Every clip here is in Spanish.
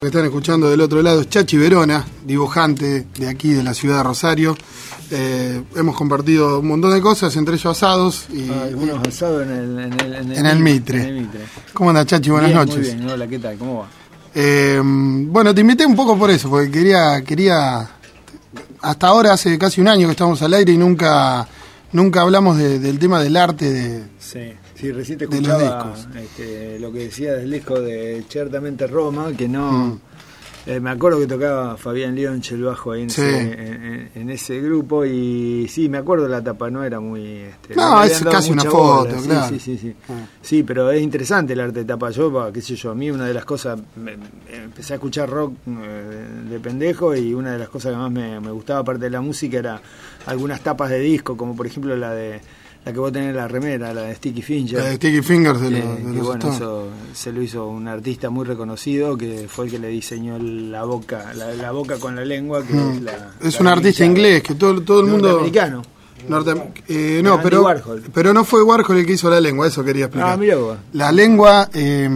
que están escuchando del otro lado es Chachi Verona, dibujante de aquí de la ciudad de Rosario. Eh, hemos compartido un montón de cosas, entre ellos asados y Ah, algunos asados en el, en el, en el Mitre. en el Mitre. ¿Cómo anda Chachi? Buenas Bien, noches. Muy bien, hola, ¿qué tal? ¿Cómo va? Eh, bueno, te invité un poco por eso, porque quería, quería, hasta ahora hace casi un año que estamos al aire y nunca, nunca hablamos de- del tema del arte de, Sí, sí recién te escuchaba este, lo que decía del disco de Ciertamente Roma, que no... Mm. eh, me acuerdo que tocaba Fabián Leonche el bajo ahí en, Sí. ese, en, ese grupo y sí, me acuerdo de la tapa, no era muy... Este, No, es casi una foto, sí, claro. Sí, sí, sí. Ah. Sí, pero es interesante el arte de tapa. Yo, qué sé yo, a mí una de las cosas, me- empecé a escuchar rock eh, de pendejo y una de las cosas que más me, me gustaba aparte de la música era algunas tapas de disco, como por ejemplo la de la que vos tenés en la remera, la de Sticky Finger. la de Sticky Fingers de, Eh, los- de que los bueno, eso se lo hizo un artista muy reconocido que fue el que le diseñó la boca, la, la boca con la lengua, que Mm. es la. Es un artista inglés que todo, todo el mundo... norteamericano. Norte- eh, no, pero, pero no fue Warhol el que hizo la lengua, eso quería explicar. Ah, vos. La lengua eh,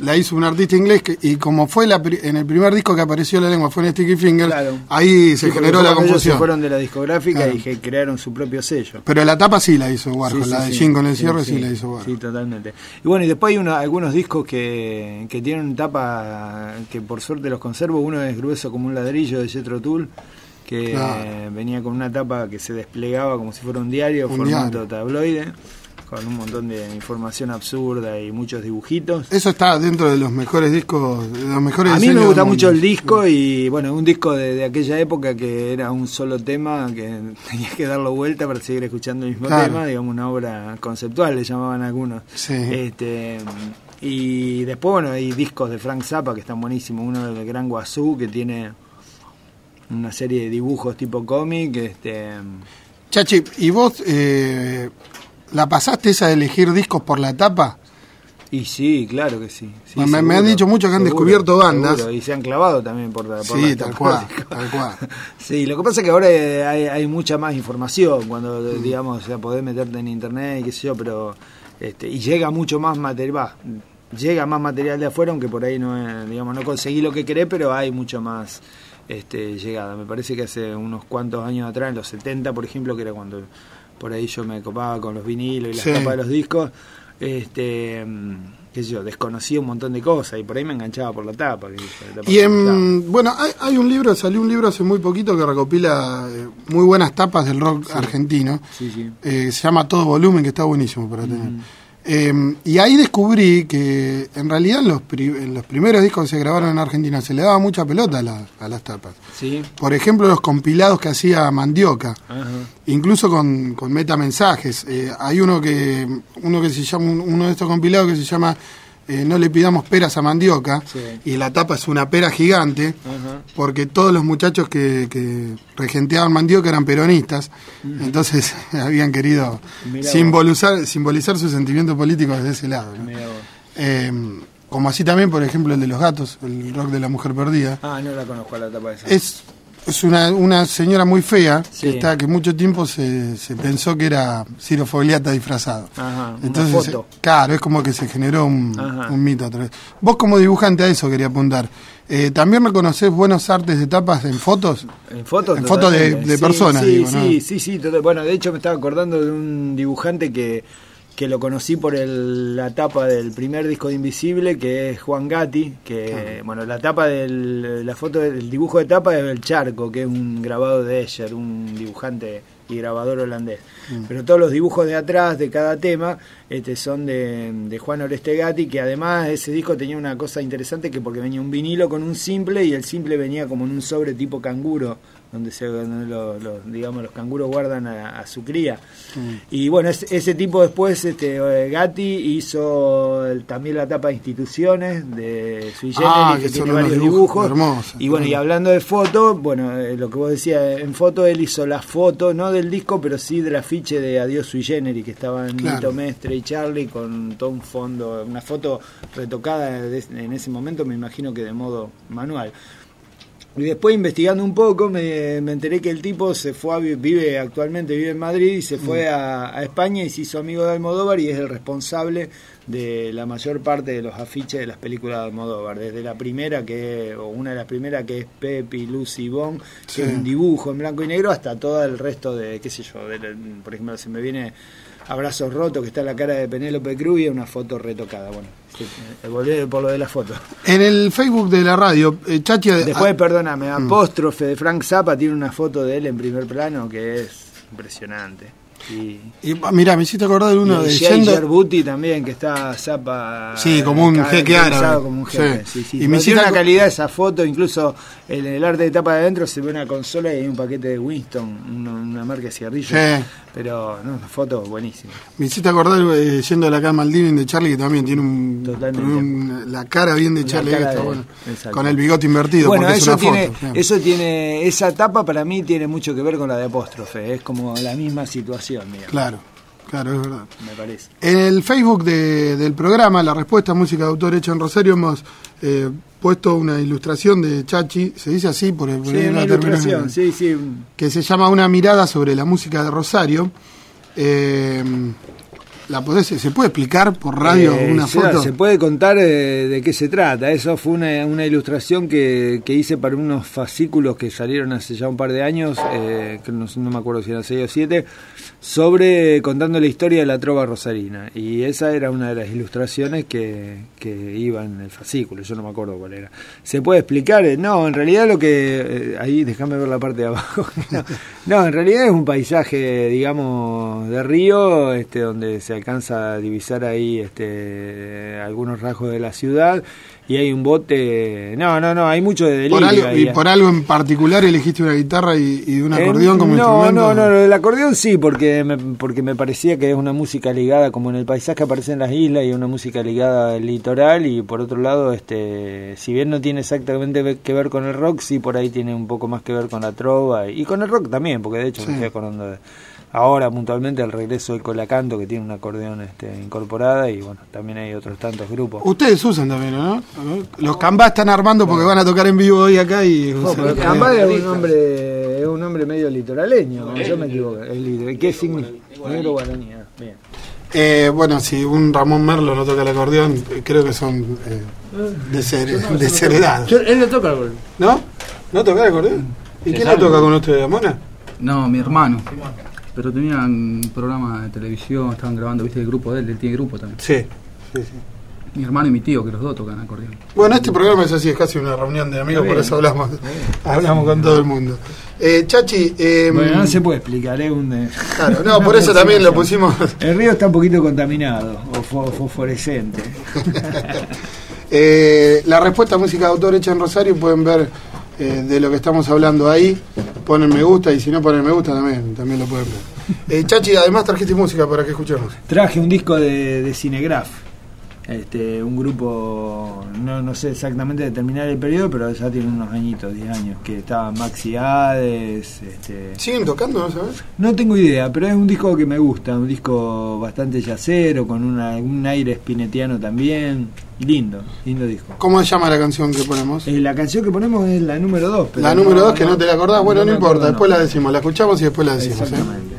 la hizo un artista inglés que- y como fue la en el primer disco que apareció la lengua fue en Sticky Fingers, Claro. ahí se Sí, generó la confusión. Se fueron de la discográfica Claro. y que crearon su propio sello. Pero la tapa sí la hizo Warhol, Sí, sí, la de. Jim con el cierre sí, la hizo Warhol. Sí, totalmente. Y bueno, y después hay una- algunos discos que, que tienen tapa que por suerte los conservo. Uno es grueso como un ladrillo de Jethro Tull, que Claro. venía con una tapa que se desplegaba como si fuera un diario, Un formato diario. tabloide, con un montón de información absurda y muchos dibujitos. Eso está dentro de los mejores discos, de los mejores A mí me gusta mucho el disco y bueno, un disco de, de aquella época que era un solo tema, que tenías que darlo vuelta para seguir escuchando el mismo Claro. tema, digamos una obra conceptual le llamaban algunos. Sí. Este, y después bueno, hay discos de Frank Zappa que están buenísimos, uno del Gran Guazú que tiene una serie de dibujos tipo cómic, este Chachi, ¿y vos eh, la pasaste esa de elegir discos por la tapa? y sí, claro que sí. sí, Me- me han dicho mucho que han seguro, descubierto bandas. seguro, y se han clavado también por, la- por Sí, tal cual, tal cual. Sí, lo que pasa es que ahora eh, hay, hay mucha más información cuando, digamos, o sea, podés meterte en internet y qué sé yo, pero. Este, y llega mucho más material. va, llega más material de afuera, aunque por ahí no, eh, digamos, no conseguí lo que querés, pero hay mucho más este, llegada. Me parece que hace unos cuantos años atrás, en los 70, por ejemplo, que era cuando por ahí yo me copaba con los vinilos y las Sí. tapas de los discos. Este, mm, qué sé yo, desconocía un montón de cosas y por ahí me enganchaba por la tapa. que la tapa Y en, bueno, hay, hay un libro, salió un libro hace muy poquito que recopila eh, muy buenas tapas del rock argentino. Sí. Eh, se llama Todo Volumen, que está buenísimo para tener. Eh, y ahí descubrí que en realidad en los, pri- en los primeros discos que se grabaron en Argentina se le daba mucha pelota a, la- a las tapas. Sí. Por ejemplo, los compilados que hacía Mandioca, Ajá. incluso con, con metamensajes. Eh, hay uno que uno que se llama un- uno de estos compilados que se llama eh, No le pidamos peras a Mandioca Sí. y la tapa es una pera gigante porque todos los muchachos que, que regenteaban Mandioca eran peronistas, entonces habían querido Mirá vos. simbolizar, simbolizar su sentimiento político desde ese lado. Eh, como así también, por ejemplo, el de los gatos, el rock de la mujer perdida. Ah, no la conozco la tapa esa. Es, es una, una señora muy fea Sí. que está que mucho tiempo se, se pensó que era Ciro Fogliata disfrazado. Ajá, Entonces, foto. claro, es como que se generó un, un mito a través. Vos como dibujante a eso quería apuntar. Eh, ¿También reconocés buenos artes de tapas en fotos? En fotos. En fotos de- totalmente. de Sí, personas, Sí, digo, ¿no? sí, sí, sí. total- Bueno, de hecho me estaba acordando de un dibujante que, que lo conocí por el- la tapa del primer disco de Invisible, que es Juan Gatti, que, bueno, la tapa del, la foto del dibujo de tapa es el Charco, que es un grabado de Escher, un dibujante y grabador holandés. Mm. Pero todos los dibujos de atrás de cada tema este, son de, de Juan Oreste Gatti, que además ese disco tenía una cosa interesante que porque venía un vinilo con un simple y el simple venía como en un sobre tipo canguro, donde se donde lo- lo- digamos los canguros guardan a, a su cría. Y bueno, es- ese tipo después, este, Gatti hizo el- también la tapa de instituciones de Sui Generis, Ah, que, que tiene varios dibujos dibujos. hermosos, y bueno, y hablando de foto, bueno, eh, lo que vos decías, en foto él hizo la foto, no del disco, pero sí del afiche de Adiós Sui Generis, que estaban Claro. Nito Mestre y Charlie con todo un fondo, una foto retocada de- en ese momento, me imagino que de modo manual. Y después investigando un poco me, me, enteré que el tipo se fue a, vive actualmente vive en Madrid y se fue a, a, España y se hizo amigo de Almodóvar y es el responsable de la mayor parte de los afiches de las películas de Almodóvar, desde la primera que o una de las primeras que es Pepi, Lucy Bon, que es un dibujo en blanco y negro hasta todo el resto de qué sé yo, de, por ejemplo, se me viene Abrazos Rotos, que está la cara de Penélope Cruz y una foto retocada. Bueno, volví por lo de la foto. En el Facebook de la radio, eh, Chachi... Después, perdóname, mm. apóstrofe de Frank Zappa tiene una foto de él en primer plano que es impresionante. Y, mira, me hiciste acordar de uno de Yendo... Buti también, que está Zapa. Sí, como un jeque árabe. Como un jeque. Sí. Sí, Y me tiene una calidad esa foto, incluso en el arte de tapa de adentro se ve una consola y hay un paquete de Winston, una, marca de cigarrillos. Pero, no, una foto buenísima. Me hiciste acordar eh, yendo a la cama al de Charlie, que también tiene un, la cara bien de Charlie, con el bigote invertido. Bueno, eso, tiene, eso tiene, esa tapa para mí tiene mucho que ver con la de apóstrofe, es como la misma situación. Claro. Claro, es verdad. Me parece. En el Facebook del programa, La Respuesta Música de Autor Hecha en Rosario, hemos eh, puesto una ilustración de Chachi, se dice así por, el, sí, una ilustración, sí, sí. que se llama Una mirada sobre la música de Rosario. Eh, ¿La ¿Se puede explicar por radio eh, una foto? Se puede contar eh, de qué se trata. Eso fue una, una ilustración que, que, hice para unos fascículos que salieron hace ya un par de años, eh, que no, no, me acuerdo si eran seis o siete, sobre contando la historia de la trova rosarina. Y esa era una de las ilustraciones que, que iba en el fascículo, yo no me acuerdo cuál era. ¿Se puede explicar? No, en realidad lo que... ahí déjame ver la parte de abajo. no, en realidad es un paisaje, digamos, de río, este donde se alcanza a divisar ahí este, algunos rasgos de la ciudad y hay un bote. No, no, no, hay mucho de delirio. ¿Y por algo en particular elegiste una guitarra y, un acordeón como instrumento? No, no, no, el acordeón sí, porque me, porque me parecía que es una música ligada, como en el paisaje aparece en las islas, y una música ligada al litoral, y por otro lado, este si bien no tiene exactamente que ver con el rock, sí por ahí tiene un poco más que ver con la trova, y, con el rock también, porque de hecho me estoy acordando de ahora puntualmente el regreso del Colacanto que tiene un acordeón este, incorporada y bueno, también hay otros tantos grupos. Ustedes usan también, ¿no? Los Cambá están armando porque van a tocar en vivo hoy acá y... No, Cambá es un hombre, es un hombre medio litoraleño, yo me equivoco. ¿Qué significa? Negro guaraní, bien. Eh, bueno, si un Ramón Merlo no toca el acordeón, creo que son eh, de, ser, de ser edad. Él no toca el acordeón. ¿No? ¿No toca el acordeón? ¿Y quién lo toca con usted, Mona? No, mi hermano pero tenían un programa de televisión, estaban grabando, viste, el grupo de él, él tiene grupo también. Sí, sí, sí. Mi hermano y mi tío, que los dos tocan acordeón. Bueno, este programa es así, es casi una reunión de amigos, por eso hablamos, hablamos con todo el mundo. Eh, Chachi. Eh, bueno, no se puede explicar, ¿eh? Un, claro, no, por eso también lo pusimos. El río está un poquito contaminado, o fosforescente. eh, la respuesta a música de autor hecha en Rosario pueden ver eh, de lo que estamos hablando ahí. Ponen me gusta y si no ponen me gusta también, también lo pueden ver. Eh, Chachi, además trajiste música para que escuchemos. Traje un disco de, de Cinegraph. Este, un grupo, no, no sé exactamente determinar el periodo, pero ya tiene unos añitos, 10 años, que estaba Maxi Hades. Este... ¿Siguen tocando, no sabes? No tengo idea, pero es un disco que me gusta, un disco bastante yacero, con una, un aire spinetiano también. Lindo, lindo disco. ¿Cómo se llama la canción que ponemos? Eh, la canción que ponemos es la número 2. La número 2 que no te la acordás, bueno, no, importa, después la decimos, la escuchamos y después la decimos. ¿eh?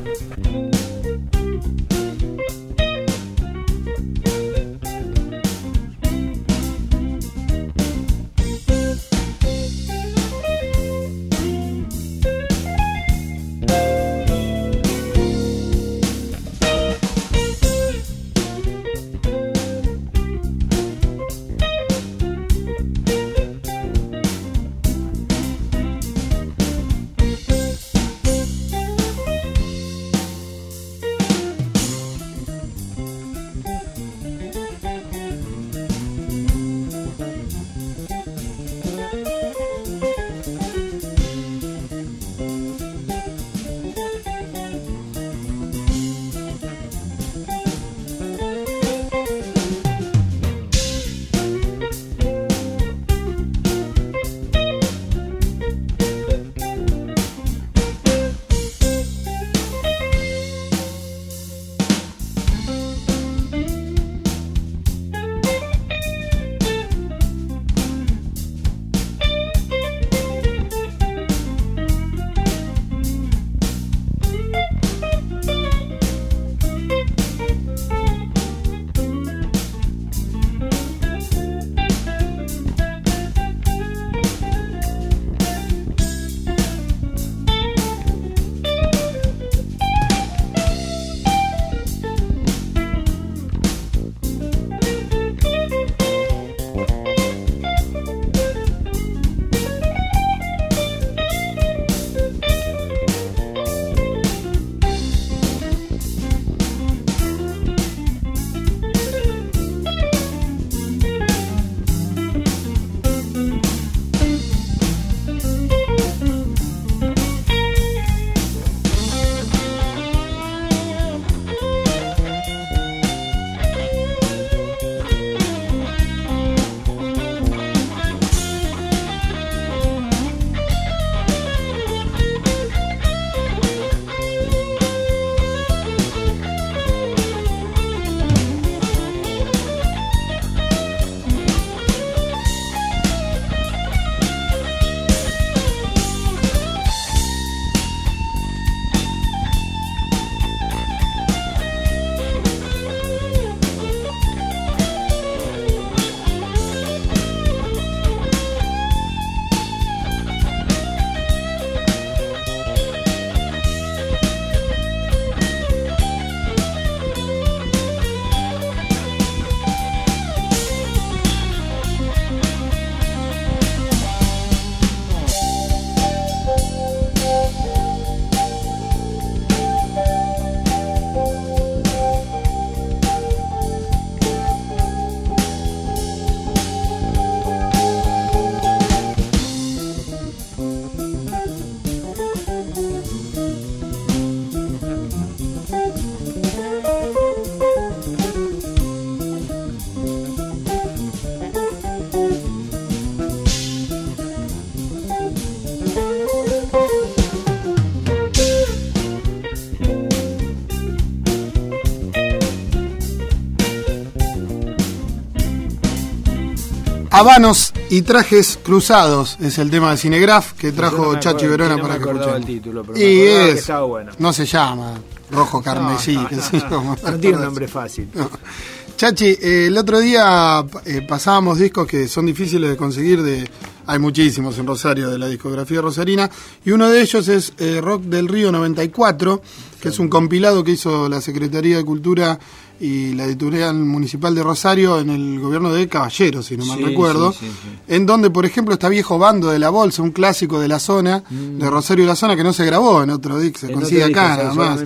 Habanos y trajes cruzados es el tema de Cinegraph que trajo no Chachi Verona no me para que acordaba escuchen. el título, pero y me acordaba que es, bueno. no se llama rojo carmesí, no, no, sé yo, No tiene un nombre fácil. Chachi, eh, el otro día eh, pasábamos discos que son difíciles de conseguir, de, hay muchísimos en Rosario de la discografía rosarina, y uno de ellos es eh, Rock del Río 94, que es un compilado que hizo la Secretaría de Cultura y la editorial municipal de Rosario en el gobierno de Caballero, si no mal Sí, recuerdo, sí, sí, sí. en donde, por ejemplo, está Viejo Bando de la Bolsa, un clásico de la zona, de Rosario y la zona, que no se grabó en otro disco, se En consigue acá nada más.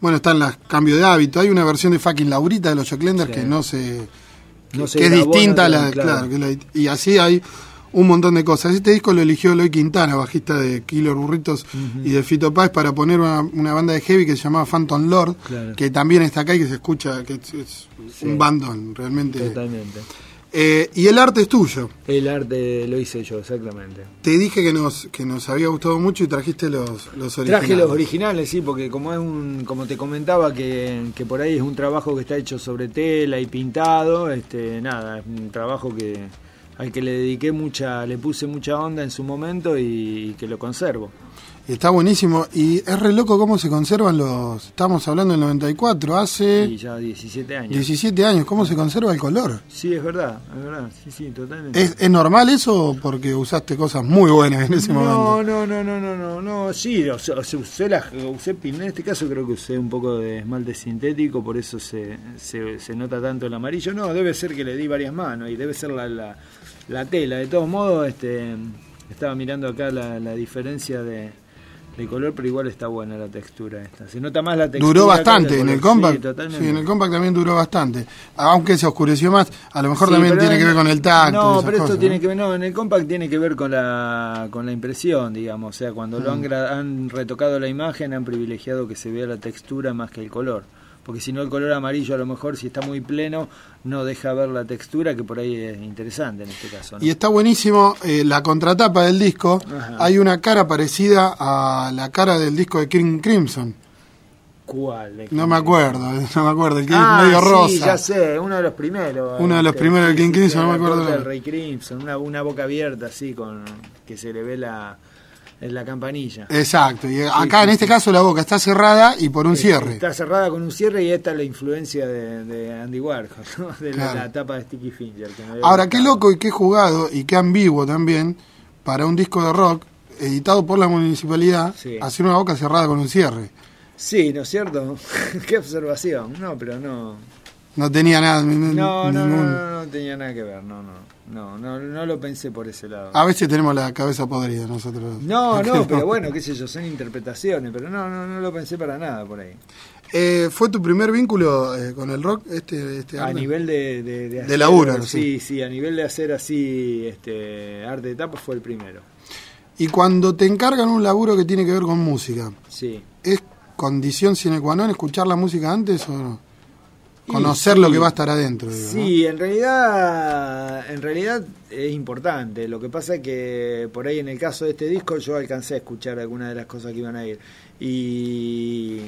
Bueno, están los cambios de hábito. Hay una versión de fucking Laurita de los Joclenders Sí. que no se. No que se es grabó, distinta a no, la. claro. Claro, que la- y así hay un montón de cosas. Este disco lo eligió Eloy Quintana, bajista de Killer Burritos y de Fito Paz, para poner una, una banda de heavy que se llamaba Phantom Lord, Claro. que también está acá y que se escucha, que es, es Sí. un bandón, realmente. Totalmente. Eh, y el arte es tuyo. El arte lo hice yo, exactamente. Te dije que nos, que nos había gustado mucho y trajiste los, los originales. Traje los originales, sí, porque como es un, como te comentaba que, que por ahí es un trabajo que está hecho sobre tela y pintado, este, nada, es un trabajo que al que le dediqué mucha, le puse mucha onda en su momento y, que lo conservo. Está buenísimo. Y es re loco cómo se conservan los. Estamos hablando del 94, hace Y ya 17 años. 17 años. ¿Cómo se conserva el color? Sí, es verdad, es verdad, sí, sí, totalmente. ¿Es, es normal eso porque usaste cosas muy buenas en ese No, momento? no, no, no, no, no, no, sí, o sea, usé, la, usé en este caso creo que usé un poco de esmalte sintético, por eso se, se, se nota tanto el amarillo. No, debe ser que le di varias manos y debe ser la, la, la tela. De todos modos, este, estaba mirando acá la, la diferencia de, de color, pero igual está buena la textura esta. Se nota más la textura. Duró bastante en el compact. Sí. Sí, en el compact también duró bastante. Aunque se oscureció más, a lo mejor Sí, también tiene en- que ver con el tacto. No, pero esto cosas, tiene ¿no? que ver, no, en el compact tiene que ver con la, con la impresión, digamos. O sea, cuando Mm. lo han, gra- han retocado la imagen, han privilegiado que se vea la textura más que el color. Porque si no, el color amarillo, a lo mejor, si está muy pleno, no deja ver la textura, que por ahí es interesante en este caso. ¿no? Y está buenísimo eh, la contratapa del disco. Ajá. Hay una cara parecida a la cara del disco de King Crimson. ¿Cuál? No me acuerdo, no me acuerdo, el que Ah, es medio rosa. Sí, ya sé, uno de los primeros. Uno de los Este, primeros de sí, King Crimson, no me acuerdo. del Rey Crimson, una, una boca abierta así, con que se le ve la, en la campanilla. Exacto, y acá sí, en este sí. caso la boca está cerrada y por un cierre. Está cerrada con un cierre y esta es la influencia de, de Andy Warhol, ¿no? de la, Claro. la tapa de Sticky Finger. que me había Ahora, qué loco y qué jugado y qué ambiguo también para un disco de rock editado por la municipalidad Sí. hacer una boca cerrada con un cierre. Sí, ¿no es cierto? qué observación. No, pero no. No tenía nada. No, no, no tenía nada que ver. No, no. No, no, no lo pensé por ese lado. A veces tenemos la cabeza podrida nosotros. No, no, pero bueno, qué sé yo, son interpretaciones, pero no, no, no lo pensé para nada por ahí. Eh, ¿Fue tu primer vínculo eh, con el rock? Este, este A nivel de, de, de, hacer- laburo, sí, sí, a nivel de hacer así este arte de tapa fue el primero. Y cuando te encargan un laburo que tiene que ver con música, Sí. ¿es condición sine qua non escuchar la música antes o no? Conocer Y lo sí. que va a estar adentro. digo, ¿no? Sí, en realidad, en realidad es importante. Lo que pasa es que por ahí en el caso de este disco yo alcancé a escuchar algunas de las cosas que iban a ir. Y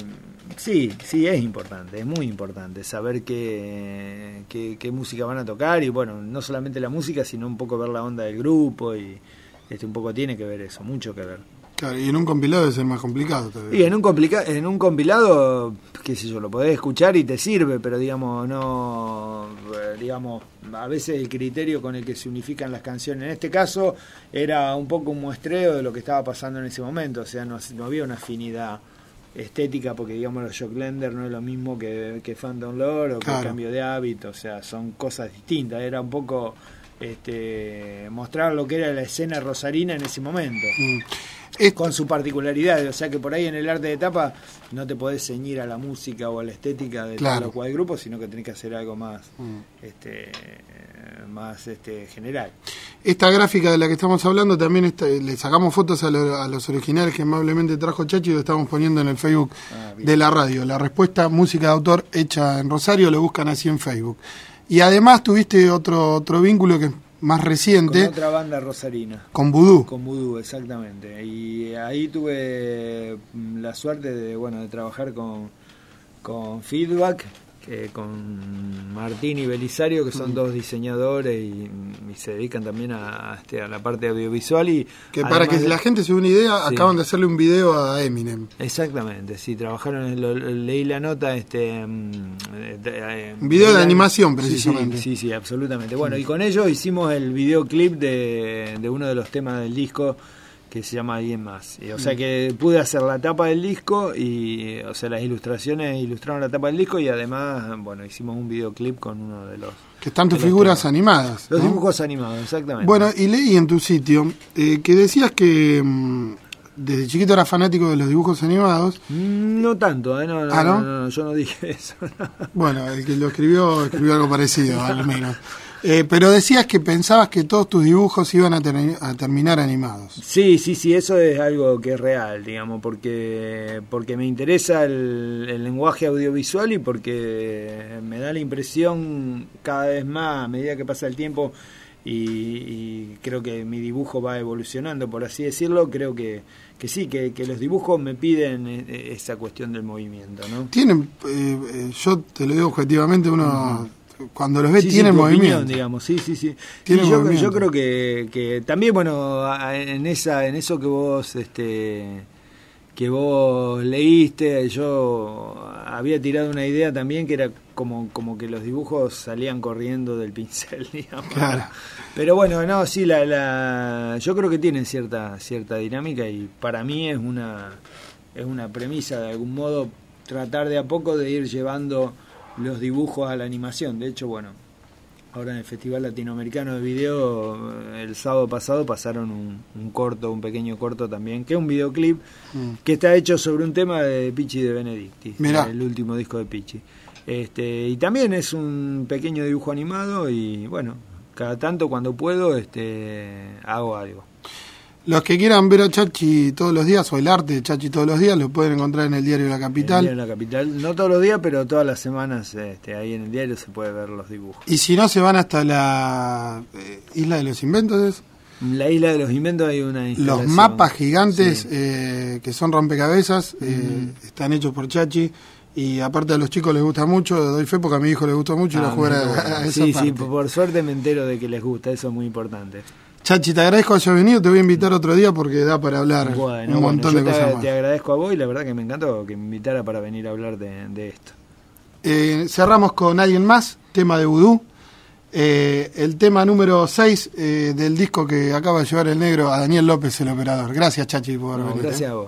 sí, sí, es importante, es muy importante saber qué, qué, qué música van a tocar y bueno, no solamente la música, sino un poco ver la onda del grupo y este un poco tiene que ver eso, mucho que ver. Claro, y en un compilado debe ser más complicado todavía. Y en un, complica en un compilado, qué sé yo, lo podés escuchar y te sirve, pero digamos, no, eh, digamos, a veces el criterio con el que se unifican las canciones, en este caso, era un poco un muestreo de lo que estaba pasando en ese momento, o sea, no, no había una afinidad estética, porque digamos, los Jocklender no es lo mismo que, que Phantom Lord o que Claro. el cambio de hábito, o sea, son cosas distintas, era un poco... Este, mostrar lo que era la escena rosarina en ese momento Mm. Es- con su particularidad, o sea que por ahí en el arte de tapa no te podés ceñir a la música o a la estética de Claro. tal cual grupo, sino que tenés que hacer algo más Mm. este más este general. Esta gráfica de la que estamos hablando también está- le sacamos fotos a, lo- a los originales que amablemente trajo Chachi y lo estamos poniendo en el Facebook Ah, de la radio. La respuesta música de autor hecha en Rosario, lo buscan así en Facebook. Y además tuviste otro otro vínculo que es más Con reciente otra banda rosarina. con Vudú. Con Voodoo, exactamente. Y ahí tuve mm, la suerte de, bueno, de trabajar con, con Feedback eh, con Martín y Belisario, que son dos diseñadores y, y se dedican también a, a este, a la parte audiovisual. y Que para que de- la gente se dé una idea, Sí. acaban de hacerle un video a Eminem. Exactamente, sí, trabajaron, lo- leí la nota, este... mm, eh, Un video de la- animación, sí, precisamente. Sí, sí, absolutamente. Bueno, y con ellos hicimos el videoclip de, de uno de los temas del disco que se llama Alguien Más. O Mm. sea que pude hacer la tapa del disco y, o sea, las ilustraciones ilustraron la tapa del disco y además, bueno, hicimos un videoclip con uno de los... Que están tus figuras temas. animadas. Los ¿no? dibujos animados, exactamente. Bueno, y leí en tu sitio eh, que decías que mm, desde chiquito eras fanático de los dibujos animados. Mm, No tanto, ¿eh? No, no, Ah, ¿no? no, no, yo no dije eso. Bueno, el que lo escribió escribió algo parecido, al menos. Eh, pero decías que pensabas que todos tus dibujos iban a, ter- a terminar animados. Sí, sí, sí, eso es algo que es real, digamos, porque, porque me interesa el, el lenguaje audiovisual y porque me da la impresión cada vez más, a medida que pasa el tiempo y, y creo que mi dibujo va evolucionando, por así decirlo, creo que, que sí, que, que los dibujos me piden eh, esa cuestión del movimiento, ¿no? Tienen, eh, eh, yo te lo digo objetivamente, uno cuando los ve Sí, sí, tienen movimiento. opinión, digamos, sí, sí, sí. Yo, creo que, que también, bueno, en esa, en eso que vos, este, que vos leíste, yo había tirado una idea también que era como, como que los dibujos salían corriendo del pincel, digamos. Claro. Pero bueno, no, sí, la, la, yo creo que tienen cierta, cierta dinámica y para mí es una, es una premisa de algún modo tratar de a poco de ir llevando los dibujos a la animación. De hecho, bueno, ahora en el Festival Latinoamericano de Video, eh, el sábado pasado pasaron un, un corto, un pequeño corto también, que es un videoclip Mm. que está hecho sobre un tema de Pichi de Benedicti, Mirá. el último disco de Pichi. Este, y también es un pequeño dibujo animado y bueno, cada tanto cuando puedo este hago algo. Los que quieran ver a Chachi todos los días o el arte de Chachi todos los días lo pueden encontrar en el diario La En Capital. la capital, no todos los días, pero todas las semanas este, ahí en el diario se puede ver los dibujos. Y si no, se van hasta la eh, Isla de los Inventos. la isla de los inventos hay una Los mapas gigantes Sí. eh, que son rompecabezas eh, están hechos por Chachi. Y aparte a los chicos les gusta mucho, doy fe porque a mi hijo le gustó mucho ir a Ah, a, a esa Sí, parte. sí, por suerte me entero de que les gusta, eso es muy importante. Chachi, te agradezco que hayas venido, te voy a invitar otro día porque da para hablar Bueno, un bueno, montón yo de te, cosas más. te agradezco a vos y la verdad que me encantó que me invitara para venir a hablar de, de esto. Eh, cerramos con alguien más, tema de vudú. Eh, el tema número 6 del disco que acaba de llevar el negro a Daniel López, el operador. Gracias, Chachi, por No, venir. gracias eh. a vos.